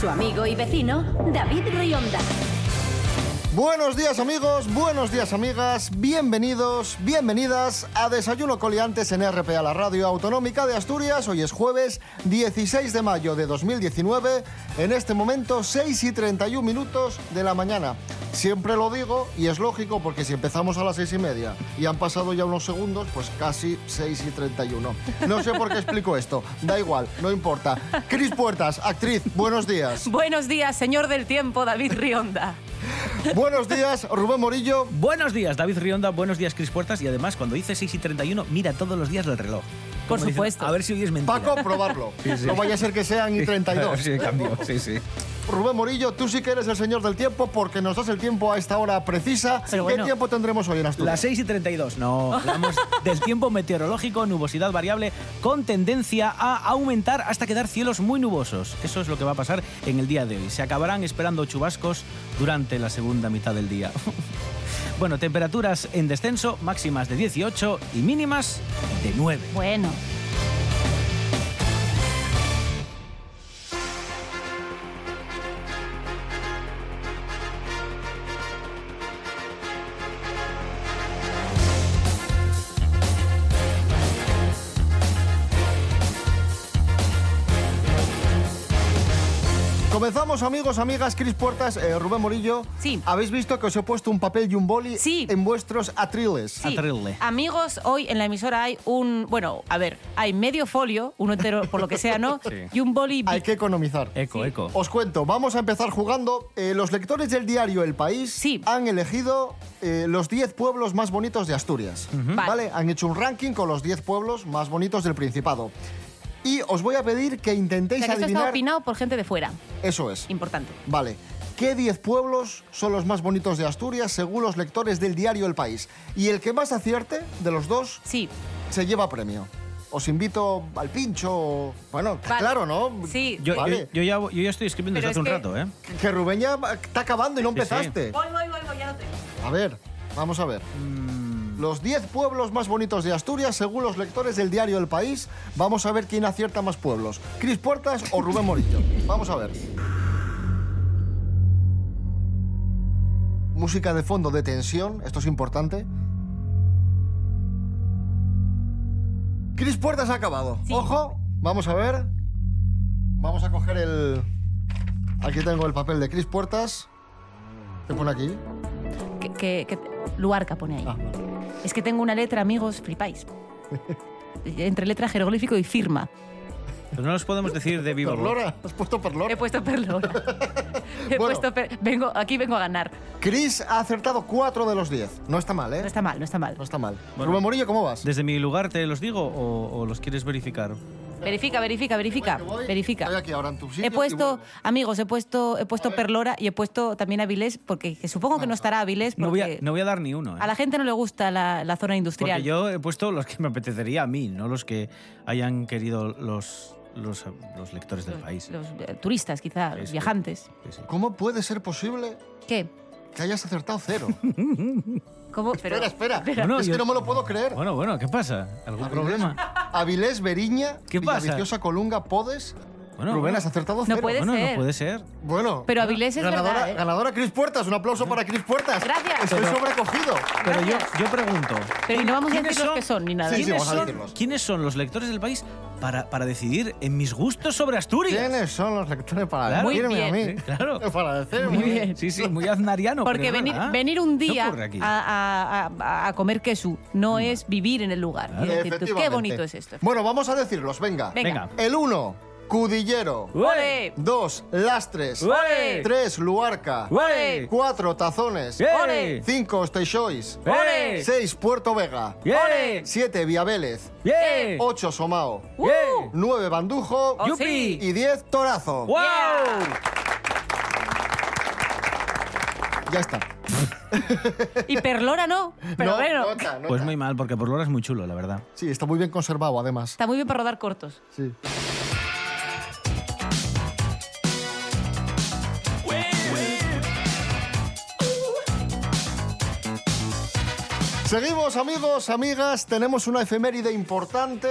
Su amigo y vecino, David Rionda. Buenos días amigos, buenos días amigas, bienvenidos, bienvenidas a Desayuno Coliantes en RPA, la radio autonómica de Asturias. Hoy es jueves 16 de mayo de 2019, en este momento 6 y 31 minutos de la mañana. Siempre lo digo y es lógico porque si empezamos a las 6 y media y han pasado ya unos segundos, pues casi 6 y 31. No sé por qué explico esto, da igual, no importa. Cris Puertas, actriz, buenos días. Buenos días, señor del tiempo, David Rionda. Buenos días, Rubén Morillo. Buenos días, David Rionda. Buenos días, Cris Puertas. Y además, cuando dice 6 y 31, mira todos los días el reloj. Por Como dicen, supuesto. a ver si hoy es mentira. Paco, probarlo. No vaya a ser que sean y 32. Sí, cambio. Sí, sí. Rubén Morillo, tú sí que eres el señor del tiempo porque nos das el tiempo a esta hora precisa. Pero ¿Qué bueno. tiempo tendremos hoy en Asturias? Las 6 y 32. No, hablamos del tiempo meteorológico, nubosidad variable con tendencia a aumentar hasta quedar cielos muy nubosos. Eso es lo que va a pasar en el día de hoy. Se acabarán esperando chubascos durante la segunda mitad del día. Bueno, temperaturas en descenso, máximas de 18 y mínimas de 9. Bueno, Comenzamos, amigos, amigas, Cris Puertas, eh, Rubén Morillo. Sí. ¿Habéis visto que os he puesto un papel y un boli Sí. en vuestros atriles? sí. Amigos, hoy en la emisora hay un. Bueno, a ver, hay medio folio, uno entero por lo que sea, ¿no? Sí. Y un boli. Hay que economizar. Eco, eco. Os cuento, vamos a empezar jugando. Eh, los lectores del diario El País Sí. han elegido eh, los 10 pueblos más bonitos de Asturias. Vale. Han hecho un ranking con los 10 pueblos más bonitos del Principado. Y os voy a pedir que O intentéis sea, que esto está adivinar. opinado por gente de fuera. Eso es. Importante. Vale. ¿Qué 10 pueblos son los más bonitos de Asturias según los lectores del diario El País? Y el que más acierte de los dos Sí. se lleva premio. Os invito al pincho. o- Bueno, está Vale. claro, ¿no? Sí. Yo, Vale. yo ya, yo ya estoy escribiendo Pero desde hace un que- rato, ¿eh? Que Rubén ya está acabando y no Sí, sí. empezaste. Voy, voy, voy, voy, ya lo tengo. A ver, vamos a ver. Los 10 pueblos más bonitos de Asturias, según los lectores del diario El País. Vamos a ver quién acierta más pueblos. ¿Cris Puertas o Rubén Morillo? Vamos a ver. Música de fondo de tensión, esto es importante. Cris Puertas ha acabado. Sí. Ojo, vamos a ver. Vamos a coger el... Aquí tengo el papel de Cris Puertas. ¿Qué pone aquí? Que, que, que- Luarca pone ahí. Ah, Es que tengo una letra, amigos, flipáis. Entre letra jeroglífico y firma. Pero no los podemos decir de viva. Perlora, has puesto Perlora. He puesto perlora. He Bueno. puesto per- vengo, aquí vengo a ganar. Chris ha acertado 4 de los 10. No está mal, ¿eh? No está mal, no está mal. No está mal. Bueno. Rubén Morillo, ¿cómo vas? ¿Desde mi lugar te los digo o, o los quieres verificar? Verifica, verifica, verifica, voy, verifica. Estoy aquí ahora en tu sitio He puesto, amigos, he puesto, he puesto Perlora y he puesto también Avilés, porque que supongo que no estará Avilés No voy, a, no voy a dar ni uno. ¿eh? a la gente no le gusta la, la zona industrial. Porque yo he puesto los que me apetecería a mí, no los que hayan querido los, los, los lectores del país. Los eh, turistas, quizá, Sí, los sí. viajantes. Sí, sí. ¿Cómo puede ser posible ¿Qué? que hayas acertado cero? ¿Cómo? Pero- espera, espera. Bueno, es yo- que no me lo puedo creer. Bueno, bueno, ¿qué pasa? ¿Algún Avilés- problema? Avilés, Beriña, ¿Qué pasa? Villaviciosa, Colunga, Podes. Bueno, Rubén, bueno. has acertado No cero. puede Bueno, ser. no puede ser. Bueno. Pero Avilés es ganadora, verdad, ¿eh? ganadora Cris Puertas. Un aplauso para Cris Puertas. Gracias. Estoy Pero- sobrecogido. Pero yo, yo pregunto. Pero y no vamos a ¿quiénes decir los que son ni nada. Sí, sí, ¿quiénes, vamos a son, decirlos. quiénes son los lectores del país para, para decidir en mis gustos sobre Asturias? ¿Quiénes son los lectores para Claro. Muy decirme a bien. mí? Claro. Para decirme. Muy bien. Sí, sí, muy aznariano. Porque venir, venir un ¿Qué día a, a- a- a comer queso no es vivir en el lugar. Claro. Decir, qué bonito es esto. Bueno, vamos a decirlos, venga. Venga. Venga. El 1, Cudillero. ¡Ole! 2, Lastres. ¡Ole! 3, Luarca. ¡Ole! 4, Tazones. ¡Ole! 5, Steixois. ¡Ole! 6, Puerto Vega. ¡Ole! 7, Viavélez. ¡Bien! 8, Somao. 9, Bandujo. Oh, ¡Yupi! Y 10, Torazo. ¡Wow! Ya está. Y Perlora no, pero No, bueno. nota, nota. Pues muy mal, porque por Lora es muy chulo, la verdad. Sí, está muy bien conservado, además. Está muy bien para rodar cortos. Sí. Seguimos amigos, amigas, tenemos una efeméride importante.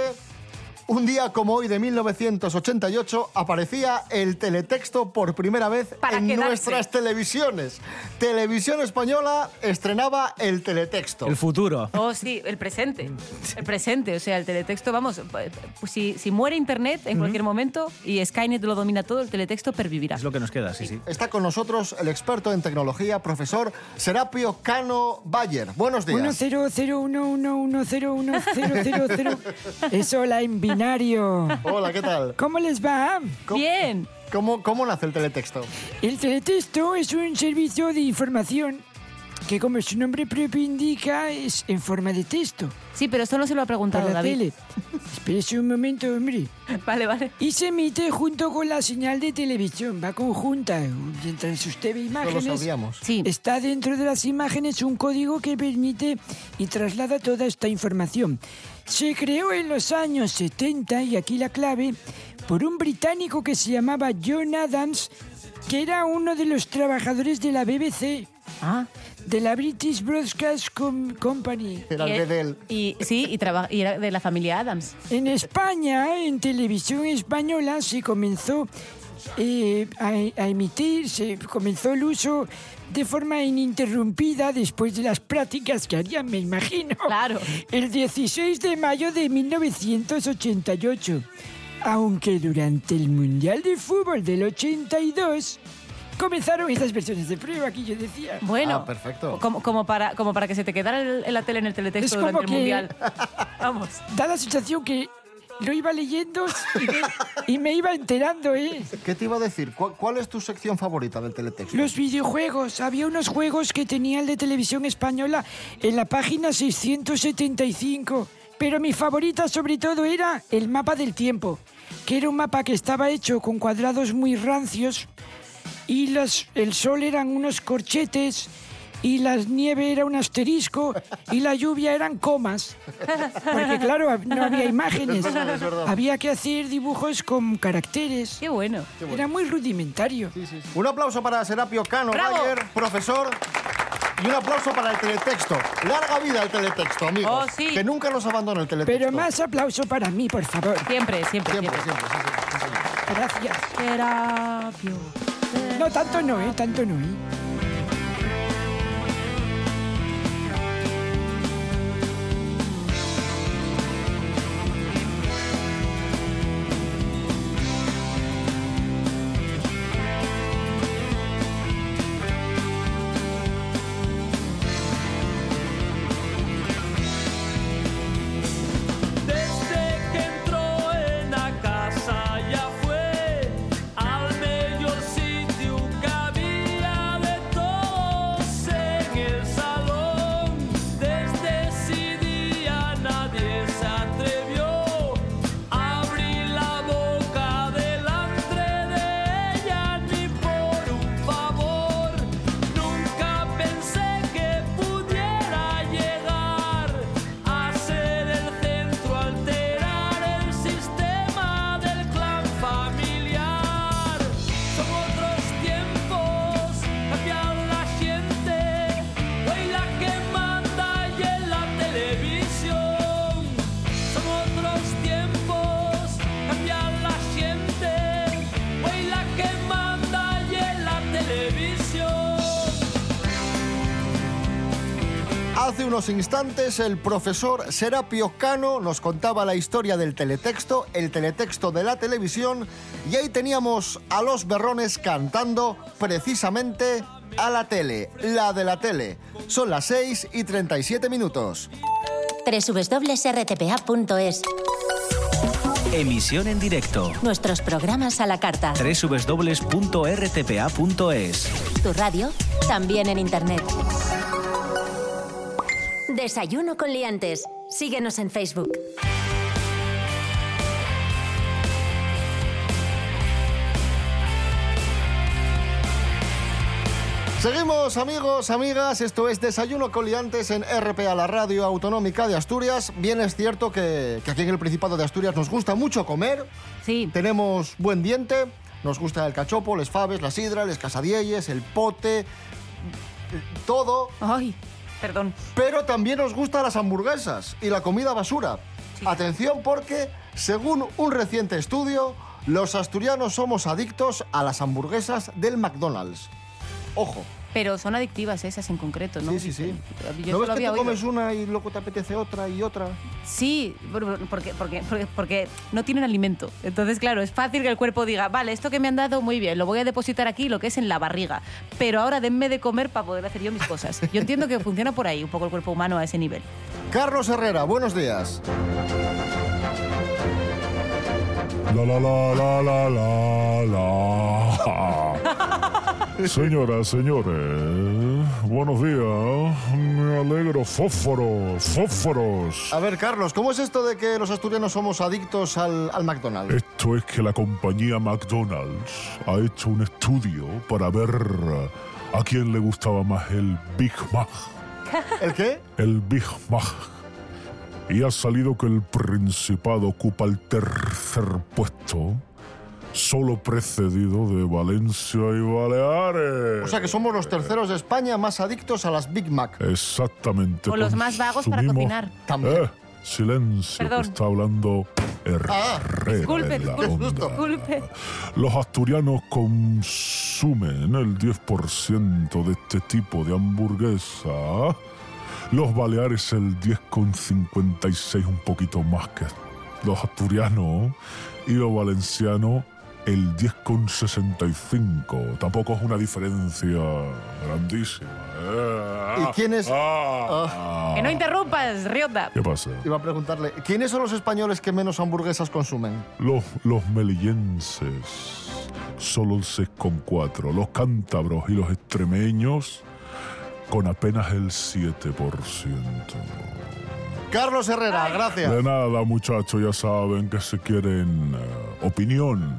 Un día como hoy de 1988 aparecía el teletexto por primera vez Para en quedarse. nuestras televisiones. Televisión Española estrenaba el teletexto. El futuro. Oh, sí, el presente. El presente, o sea, el teletexto, vamos, pues si, si muere Internet en cualquier momento y Skynet lo domina todo, el teletexto pervivirá. Es lo que nos queda, sí, sí. Está con nosotros el experto en tecnología, profesor Serapio Cano Bayer. Buenos días. 1-0-0-1-1-0-1-0-0-0. Es hola en Hola, ¿qué tal? ¿Cómo les va? ¿Cómo- Bien. ¿Cómo, ¿Cómo nace el teletexto? El teletexto es un servicio de información que, como su nombre propio indica, es en forma de texto. Sí, pero esto no se lo ha preguntado Para la David. tele. Espérese un momento, hombre. Vale, vale. Y se emite junto con la señal de televisión. Va conjunta. Mientras usted ve No lo imágenes... sabíamos. Sí. Está dentro de las imágenes un código que permite y traslada toda esta información. Se creó en los años 70, y aquí la clave, por un británico que se llamaba John Adams, que era uno de los trabajadores de la BBC, Ah. de la British Broadcast Com- Company. Era y, el de él. y- sí, y, era de la familia Adams. En España, en televisión española, se comenzó eh, a, a emitir, se comenzó el uso de forma ininterrumpida después de las prácticas que harían, me imagino. Claro. El 16 de mayo de 1988. Aunque durante el Mundial de Fútbol del 82 comenzaron estas versiones de prueba que yo decía. Bueno. Ah, perfecto. Como, como, para, como para que se te quedara el- en la tele en el teletexto Es durante el mundial. Vamos. Da la sensación que lo iba leyendo y me, y me iba enterando, ¿eh? ¿Qué te iba a decir? ¿Cuál, cuál es tu sección favorita del teletexto? Los videojuegos. Había unos juegos que tenía el de televisión española en la página 675. Pero mi favorita sobre todo era el mapa del tiempo, que era un mapa que estaba hecho con cuadrados muy rancios y las, el sol eran unos corchetes y la nieve era un asterisco y la lluvia eran comas. Porque claro, no había imágenes. Es verdad, es verdad. Había que hacer dibujos con caracteres. Qué bueno. Era muy rudimentario. Un aplauso para Serapio Cano ¡Bravo! Bayer, profesor. Y un aplauso para el teletexto. Larga vida el teletexto, amigos. Oh, sí. Que nunca nos abandone el teletexto. Pero más aplauso para mí, por favor. Siempre, siempre, Siempre, siempre. siempre. sí, sí, sí, señor. Gracias. Terapio. No, tanto no, ¿eh? Tanto no, ¿eh? Unos instantes el profesor Serapio Cano nos contaba la historia del teletexto, el teletexto de la televisión, y ahí teníamos a los berrones cantando precisamente a la tele, la de la tele. Son las 6 y 37 minutos. www.rtpa.es Emisión en directo. Nuestros programas a la carta. www.rtpa.es Tu radio, también en Internet. Desayuno con liantes. Síguenos en Facebook. Seguimos amigos, amigas, esto es Desayuno Coliantes en RPA, la radio autonómica de Asturias. Bien es cierto que, que aquí en el Principado de Asturias nos gusta mucho comer, Sí, tenemos buen diente, nos gusta el cachopo, les faves, la sidra, les casadielles, el pote, todo, ay, perdón. pero también nos gustan las hamburguesas y la comida basura. Atención porque, según un reciente estudio, los asturianos somos adictos a las hamburguesas del McDonald's. Ojo. Pero son adictivas esas en concreto, ¿no? Sí, sí, sí. Yo ¿No solo ves que te comes una y luego te apetece otra y otra? Sí, porque, porque, porque, porque no tienen alimento. Entonces, claro, es fácil que el cuerpo diga, vale, esto que me han dado, muy bien, lo voy a depositar aquí, lo que es en la barriga. Pero ahora denme de comer para poder hacer yo mis cosas. Yo entiendo que funciona por ahí un poco el cuerpo humano a ese nivel. Carlos Herrera, buenos días. La la la la la la la. Señoras, señores, buenos días. Me alegro. Fósforo, fósforos. A ver, Carlos, ¿cómo es esto de que los asturianos somos adictos al, al McDonald's? Esto es que la compañía McDonald's ha hecho un estudio para ver a quién le gustaba más el Big Mac. ¿El qué? El Big Mac. Y ha salido que el Principado ocupa el tercer puesto, solo precedido de Valencia y Baleares. O sea que somos los terceros de España más adictos a las Big Mac. Exactamente. O los más vagos para cocinar. También. Eh, silencio, Perdón. que está hablando Herrera Disculpe, en la disculpe, onda. disculpe. Los asturianos consumen el 10% de este tipo de hamburguesa. Los baleares el 10,56, un poquito más que los asturianos. Y los valencianos el 10,65. Tampoco es una diferencia grandísima. ¿eh? ¿Y quién es- Ah. Que no interrumpas, Rionda. ¿Qué pasa? Iba a preguntarle, ¿quiénes son los españoles que menos hamburguesas consumen? Los, los melillenses, solo el 6,4. Los cántabros y los extremeños, con apenas el 7%. Carlos Herrera, De gracias. nada, muchachos, ya saben que si quieren eh, opinión,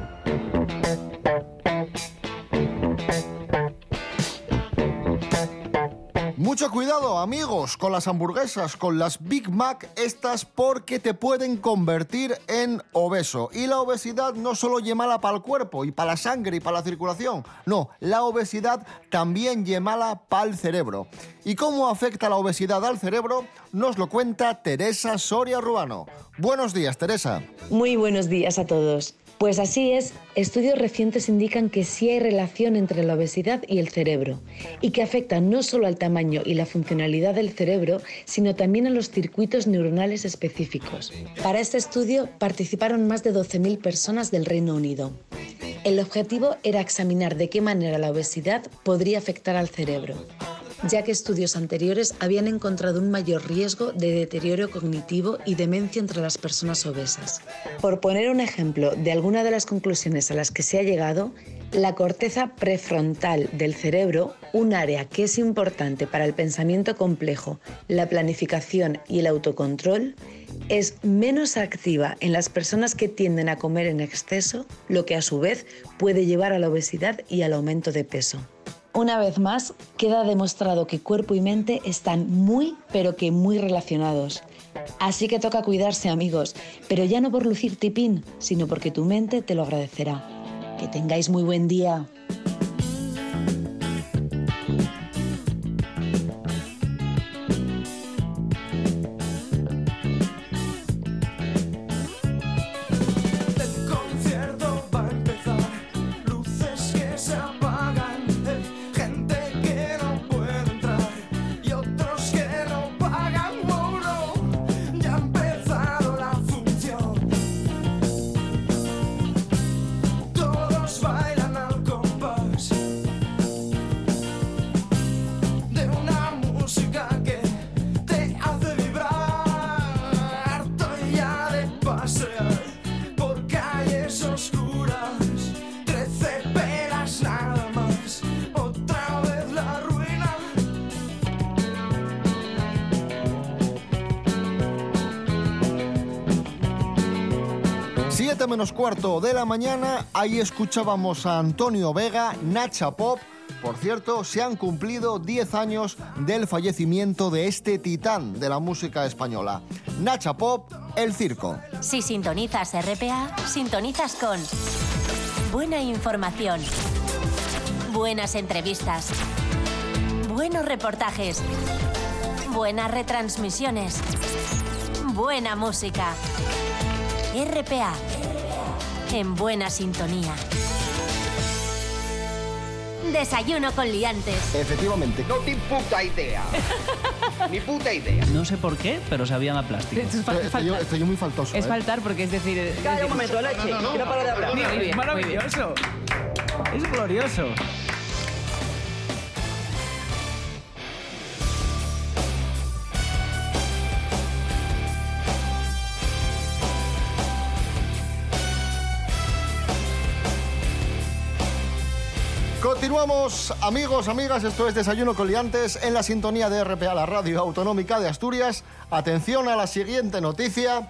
Mucho cuidado, amigos, con las hamburguesas, con las Big Mac, estas porque te pueden convertir en obeso. Y la obesidad no solo es mala para el cuerpo y para la sangre y para la circulación. No, la obesidad también es mala para el cerebro. ¿Y cómo afecta la obesidad al cerebro? Nos lo cuenta Teresa Soria Ruano. Buenos días, Teresa. Muy buenos días a todos. Pues así es, estudios recientes indican que sí hay relación entre la obesidad y el cerebro, y que afecta no solo al tamaño y la funcionalidad del cerebro, sino también a los circuitos neuronales específicos. Para este estudio participaron más de 12.000 personas del Reino Unido. El objetivo era examinar de qué manera la obesidad podría afectar al cerebro ya que estudios anteriores habían encontrado un mayor riesgo de deterioro cognitivo y demencia entre las personas obesas. Por poner un ejemplo de alguna de las conclusiones a las que se ha llegado, la corteza prefrontal del cerebro, un área que es importante para el pensamiento complejo, la planificación y el autocontrol, es menos activa en las personas que tienden a comer en exceso, lo que a su vez puede llevar a la obesidad y al aumento de peso. Una vez más, queda demostrado que cuerpo y mente están muy, pero que muy relacionados. Así que toca cuidarse, amigos, pero ya no por lucir tipín, sino porque tu mente te lo agradecerá. Que tengáis muy buen día. Menos cuarto de la mañana, ahí escuchábamos a Antonio Vega, Nacha Pop. Por cierto, se han cumplido 10 años del fallecimiento de este titán de la música española. Nacha Pop, El Circo. Si sintonizas RPA, sintonizas con buena información, buenas entrevistas, buenos reportajes, buenas retransmisiones, buena música. RPA, en buena sintonía. Desayuno con liantes. Efectivamente. No ni puta idea. ni puta idea. No sé por qué, pero sabían a plástico. Esto es Estoy, estoy yo, faltar. estoy yo muy faltoso. Es ¿eh? faltar porque es decir... es Calla decir- un momento, leche. No para de hablar. Muy bien, muy bien. Maravilloso. Es glorioso. Continuamos, amigos, amigas, esto es Desayuno con Liantes en la sintonía de RPA, la radio autonómica de Asturias. Atención a la siguiente noticia.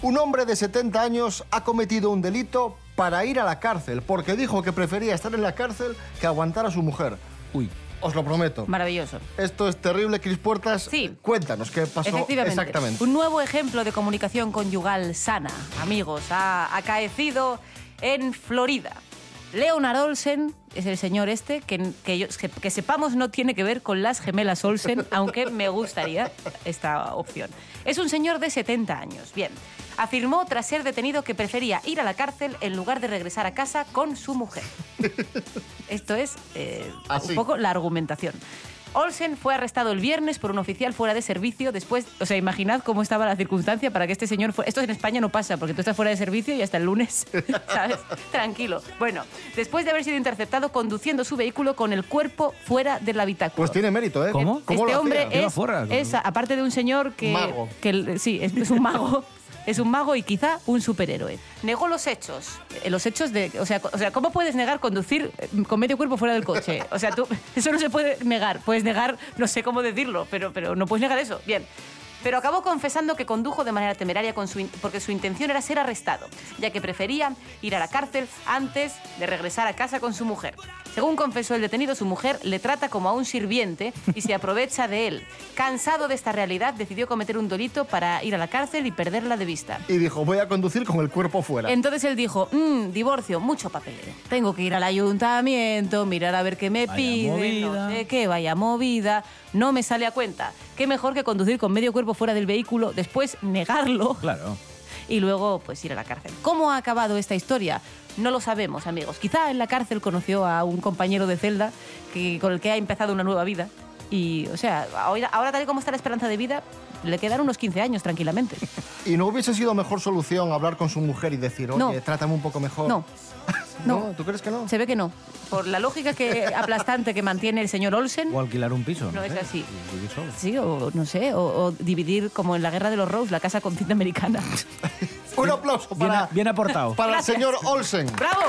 Un hombre de 70 años ha cometido un delito para ir a la cárcel, porque dijo que prefería estar en la cárcel que aguantar a su mujer. Uy. Os lo prometo. Maravilloso. Esto es terrible, Cris Puertas. Sí. Cuéntanos qué pasó Efectivamente. exactamente. Un nuevo ejemplo de comunicación conyugal sana, amigos, ha acaecido en Florida. Leonard Olsen es el señor este, que, que, yo- que- que sepamos no tiene que ver con las gemelas Olsen, aunque me gustaría esta opción. Es un señor de 70 años. Bien, afirmó tras ser detenido que prefería ir a la cárcel en lugar de regresar a casa con su mujer. Esto es eh, Así. un poco la argumentación. Olsen fue arrestado el viernes por un oficial fuera de servicio después, o sea, imaginad cómo estaba la circunstancia para que este señor. Esto en España no pasa, porque tú estás fuera de servicio y hasta el lunes, ¿sabes? Tranquilo. Bueno, después de haber sido interceptado conduciendo su vehículo con el cuerpo fuera del habitáculo. Pues tiene mérito, ¿eh? ¿Cómo? ¿Cómo este lo hombre es, aparte de un señor que... Mago. que sí, es, es un mago. Es un mago y quizá un superhéroe. Negó los hechos. Eh, Los hechos de... O sea, o sea, ¿cómo puedes negar conducir eh, con medio cuerpo fuera del coche? O sea, tú... Eso no se puede negar. Puedes negar... No sé cómo decirlo, pero, pero no puedes negar eso. Bien. Pero acabó confesando que condujo de manera temeraria con su in- porque su intención era ser arrestado, ya que prefería ir a la cárcel antes de regresar a casa con su mujer. Según confesó el detenido, su mujer le trata como a un sirviente y se aprovecha de él. Cansado de esta realidad, decidió cometer un delito para ir a la cárcel y perderla de vista. Y dijo, voy a conducir con el cuerpo fuera. Entonces él dijo, "Mm, divorcio, mucho papelero. Tengo que ir al ayuntamiento, mirar a ver qué me Vaya piden, movida. no sé qué, vaya movida. No me sale a cuenta. Qué mejor que conducir con medio cuerpo fuera del vehículo, después negarlo Claro. y luego pues ir a la cárcel. ¿Cómo ha acabado esta historia? No lo sabemos, amigos. Quizá en la cárcel conoció a un compañero de celda que, con el que ha empezado una nueva vida. Y, o sea, ahora, ahora tal y como está la esperanza de vida, le quedan unos 15 años tranquilamente. ¿Y no hubiese sido mejor solución hablar con su mujer y decir, oye, No. trátame un poco mejor? No, ¿No? no. ¿Tú crees que no? se ve que no. Por la lógica que aplastante que mantiene el señor Olsen, O alquilar un piso. No sé, es así. sí, o no sé, o, o dividir como en la guerra de los Rose, la casa con cinta americana. Un aplauso Bien, para, bien aportado. para el señor Olsen. ¡Bravo!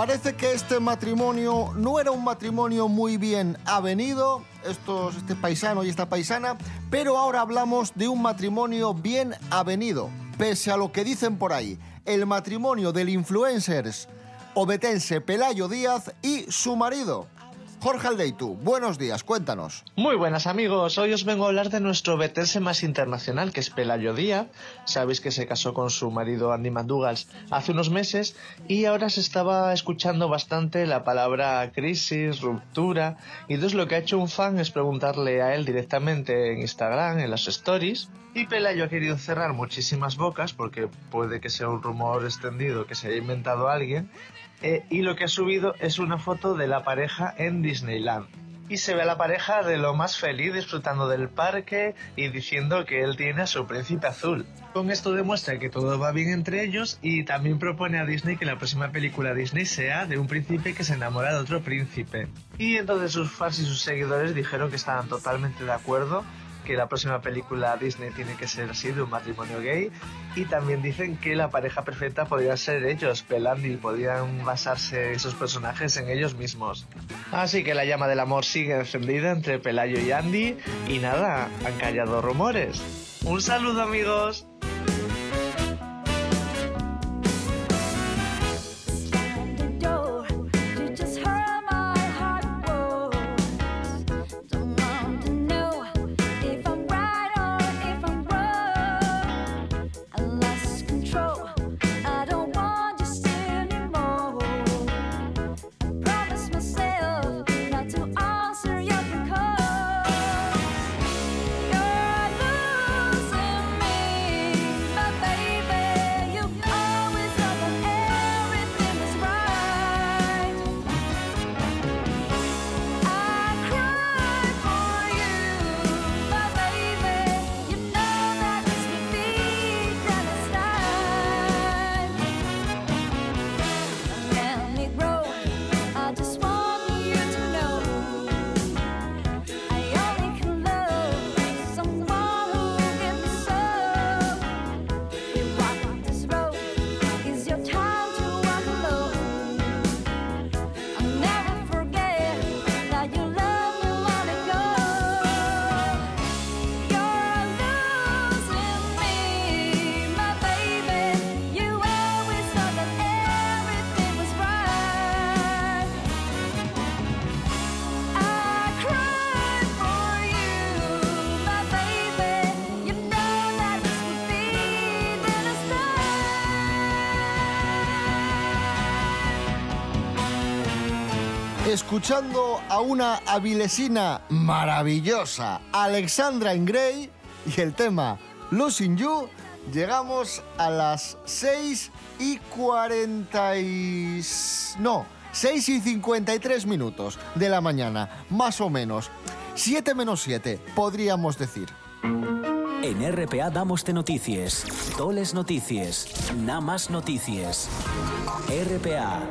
Parece que este matrimonio no era un matrimonio muy bien avenido, estos, este paisano y esta paisana, pero ahora hablamos de un matrimonio bien avenido, pese a lo que dicen por ahí, el matrimonio del influencers obetense Pelayo Díaz y su marido. Jorge Aldeitu, buenos días, cuéntanos. Muy buenas amigos, hoy os vengo a hablar de nuestro veterse más internacional que es Pelayo Díaz. Sabéis que se casó con su marido Andy McDougall hace unos meses y ahora se estaba escuchando bastante la palabra crisis, ruptura y entonces lo que ha hecho un fan es preguntarle a él directamente en Instagram, en las stories y Pelayo ha querido cerrar muchísimas bocas porque puede que sea un rumor extendido que se haya inventado alguien eh, y lo que ha subido es una foto de la pareja en Disneyland. Y se ve a la pareja de lo más feliz disfrutando del parque y diciendo que él tiene a su príncipe azul. Con esto demuestra que todo va bien entre ellos y también propone a Disney que la próxima película Disney sea de un príncipe que se enamora de otro príncipe. Y entonces sus fans y sus seguidores dijeron que estaban totalmente de acuerdo que la próxima película Disney tiene que ser así, de un matrimonio gay. Y también dicen que la pareja perfecta podría ser ellos, Pelandi, podrían basarse esos personajes en ellos mismos. Así que la llama del amor sigue encendida entre Pelayo y Andy. Y nada, han callado rumores. Un saludo amigos. Escuchando a una avilesina maravillosa, Alexandra Ingray, y el tema Losing You, llegamos a las 6 y 40 y... No, 6 y 53 minutos de la mañana, más o menos. 7 menos 7, podríamos decir. En RPA damos de noticias, toles noticias, nada más noticias. RPA,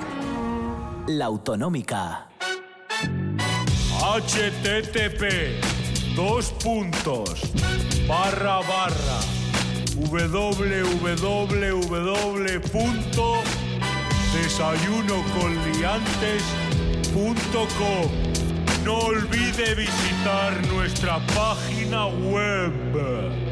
la autonómica. Http dos puntos barra barra www.desayunoconliantes.com No olvide visitar nuestra página web.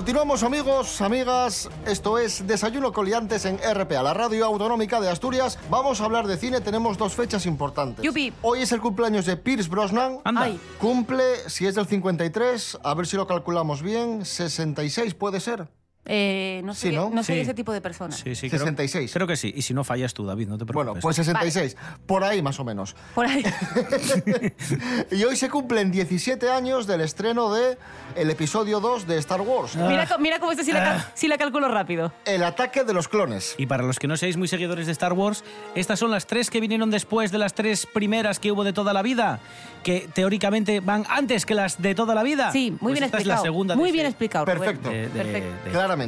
Continuamos amigos, amigas, esto es Desayuno Coliantes en RPA, la radio autonómica de Asturias. Vamos a hablar de cine, tenemos dos fechas importantes. Yupi. Hoy es el cumpleaños de Pierce Brosnan. Anda. Ay. Cumple, si es del 53, a ver si lo calculamos bien, 66 puede ser. Eh, no Sí, soy, ¿no? no soy Sí. ese tipo de persona. Sí, sí, creo- 66. Creo, que sí. Y si no fallas tú, David, no te preocupes. Bueno, pues 66, por ahí más o menos. Por ahí. Y hoy se cumplen 17 años del estreno de el episodio 2 de Star Wars, mira, co- mira cómo sí la, Ah. sí la calculo rápido. El ataque de los clones. Y para los que no seáis muy seguidores de Star Wars, estas son las tres que vinieron después de las tres primeras que hubo de toda la vida, que teóricamente van antes que las de toda la vida. Sí, muy Pues bien esta explicado. es la segunda. de muy ese- bien explicado. Perfecto. de- de- Perfecto. de- Claramente.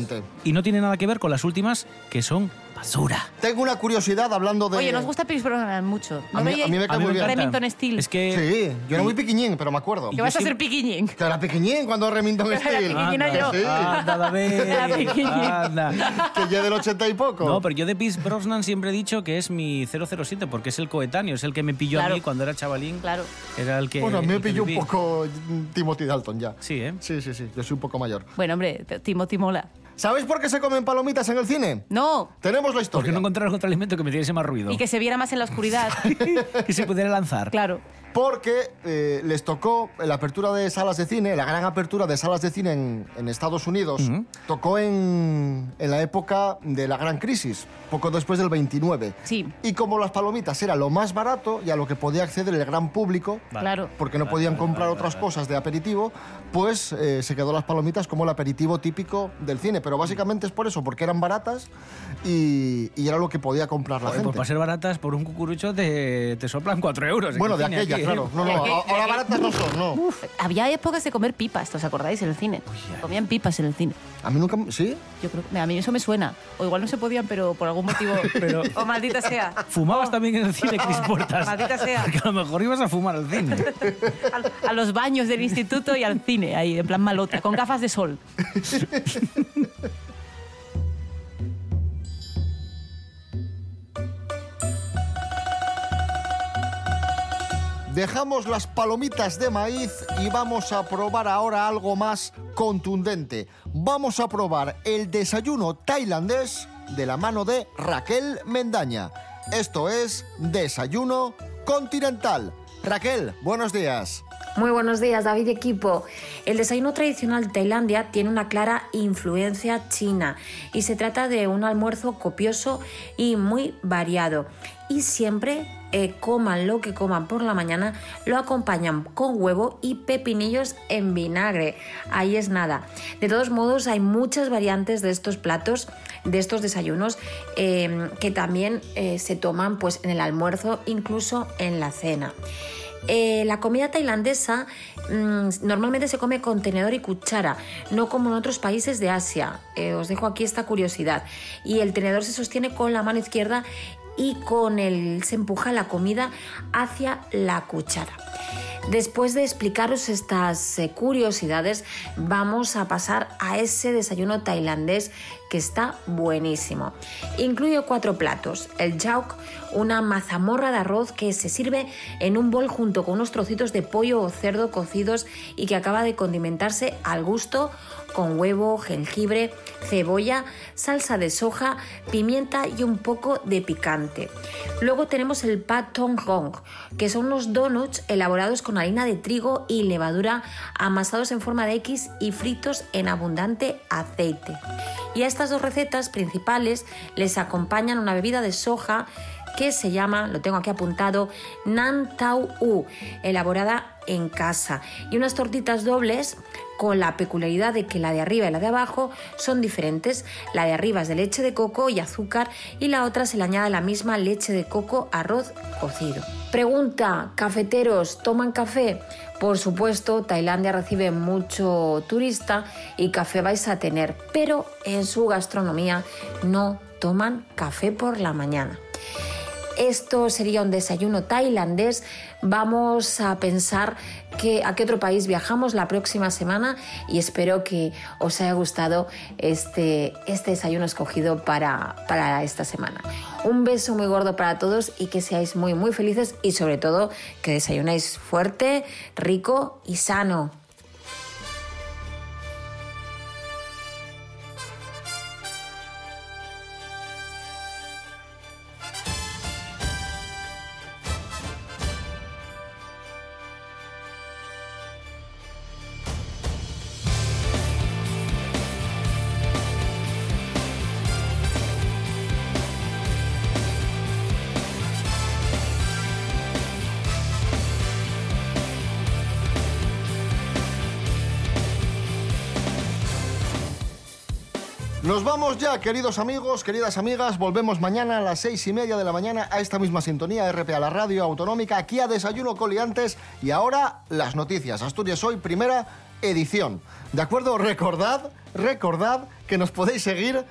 Y no tiene nada que ver con las últimas, que son basura. Tengo una curiosidad hablando de... Oye, nos gusta Pierce Brosnan mucho. ¿No A mí- a mí me cae A mí muy me bien. Remington Steel. Es que... Sí, yo era muy piquiñín, pero me acuerdo. yo vas a ser piquiñín. Que era piquiñín cuando Remington Era Steel. piquiñín Anda, yo. Sí. anda, David, Era anda. Que ya del 80 y poco. No, pero yo de Pierce Brosnan siempre he dicho que es mi 007, porque es el coetáneo, es el que me pilló a mí cuando era chavalín. Claro. Era el que. bueno, a mí me pilló un poco Timothy Dalton ya. Sí, ¿eh? Sí, sí, sí. Yo soy un poco mayor. Bueno, hombre, Timothy mola. ¿Sabéis por qué se comen palomitas en el cine? No. Tenemos la historia. Porque no encontraron otro alimento que me diese más ruido. Y que se viera más en la oscuridad. que se pudiera lanzar. claro. Porque eh, les tocó la apertura de salas de cine, la gran apertura de salas de cine en, en Estados Unidos, tocó en, en la época de la gran crisis, poco después del 29. Sí. Y como las palomitas era lo más barato y a lo que podía acceder el gran público, Claro. porque no podían comprar otras cosas de aperitivo, pues eh, se quedó las palomitas como el aperitivo típico del cine. Pero pero básicamente es por eso, porque eran baratas y, y era lo que podía comprar la Joder, gente. pues para ser baratas, por un cucurucho te, te soplan 4 euros. en Bueno, de cine aquella, aquí, ¿eh? claro. No, no, ahora baratas no son, no. Había épocas de comer pipas, ¿os acordáis? En el cine. Comían pipas en el cine. A mí nunca... ¿Sí? Yo creo que a mí eso me suena. O igual no se podían, pero por algún motivo. Pero- O maldita sea. ¿Fumabas también en el cine, Cris Puertas? Maldita sea. Porque a lo mejor ibas a fumar al cine. A, a los baños del instituto y al cine, ahí, en plan malota, con gafas de sol. Dejamos las palomitas de maíz y vamos a probar ahora algo más contundente. Vamos a probar el desayuno tailandés de la mano de Raquel Mendaña. Esto es Desayuno Continental. Raquel, buenos días. Muy buenos días, David equipo. El desayuno tradicional de Tailandia tiene una clara influencia china y se trata de un almuerzo copioso y muy variado. Y siempre, eh, coman lo que coman por la mañana, lo acompañan con huevo y pepinillos en vinagre. Ahí es nada. De todos modos, hay muchas variantes de estos platos, de estos desayunos, eh, que también eh, se toman pues, en el almuerzo, incluso en la cena. Eh, la comida tailandesa mm, normalmente se come con tenedor y cuchara, no como en otros países de Asia. Os dejo aquí esta curiosidad. Y el tenedor se sostiene con la mano izquierda y con el se empuja la comida hacia la cuchara. Después de explicaros estas eh, curiosidades, vamos a pasar a ese desayuno tailandés que está buenísimo. Incluye cuatro platos. El jauk, una mazamorra de arroz que se sirve en un bol junto con unos trocitos de pollo o cerdo cocidos y que acaba de condimentarse al gusto con huevo, jengibre, cebolla, salsa de soja, pimienta y un poco de picante. Luego tenemos el pat tong gong, que son unos donuts elaborados con harina de trigo y levadura amasados en forma de X y fritos en abundante aceite. Y a estas dos recetas principales les acompañan una bebida de soja que se llama, lo tengo aquí apuntado, Nan Tau U, elaborada en casa, y unas tortitas dobles con la peculiaridad de que la de arriba y la de abajo son diferentes. La de arriba es de leche de coco y azúcar y la otra se le añade la misma leche de coco, arroz cocido. Pregunta, ¿cafeteros toman café? Por supuesto, Tailandia recibe mucho turista y café vais a tener, pero en su gastronomía no toman café por la mañana. Esto sería un desayuno tailandés. Vamos a pensar que, a qué otro país viajamos la próxima semana y espero que os haya gustado este, este desayuno escogido para, para esta semana. Un beso muy gordo para todos y que seáis muy muy felices y sobre todo que desayunéis fuerte, rico y sano. Nos vamos ya, queridos amigos, queridas amigas. Volvemos mañana a las seis y media de la mañana a esta misma sintonía, RPA, la radio autonómica, aquí a Desayuno Coliantes. Y ahora las noticias. Asturias Hoy, primera edición. ¿De acuerdo? Recordad, recordad que nos podéis seguir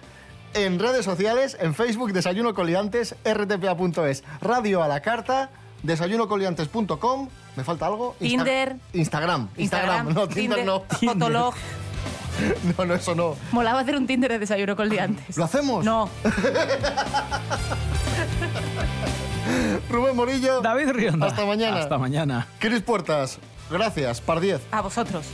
en redes sociales, en Facebook, Desayuno Coliantes, rtpa.es, Radio a la Carta, desayunocoliantes.com. ¿Me falta algo? Insta- Tinder. Instagram. Instagram. Instagram, No, Tinder, Tinder, no. Fotolog. No, no, eso no. Molaba hacer un Tinder de desayuno con liantes. ¿Lo hacemos? No. Rubén Morillo. David Rionda. Hasta mañana. Hasta mañana. Cris Puertas. Gracias. Par 10. A vosotros.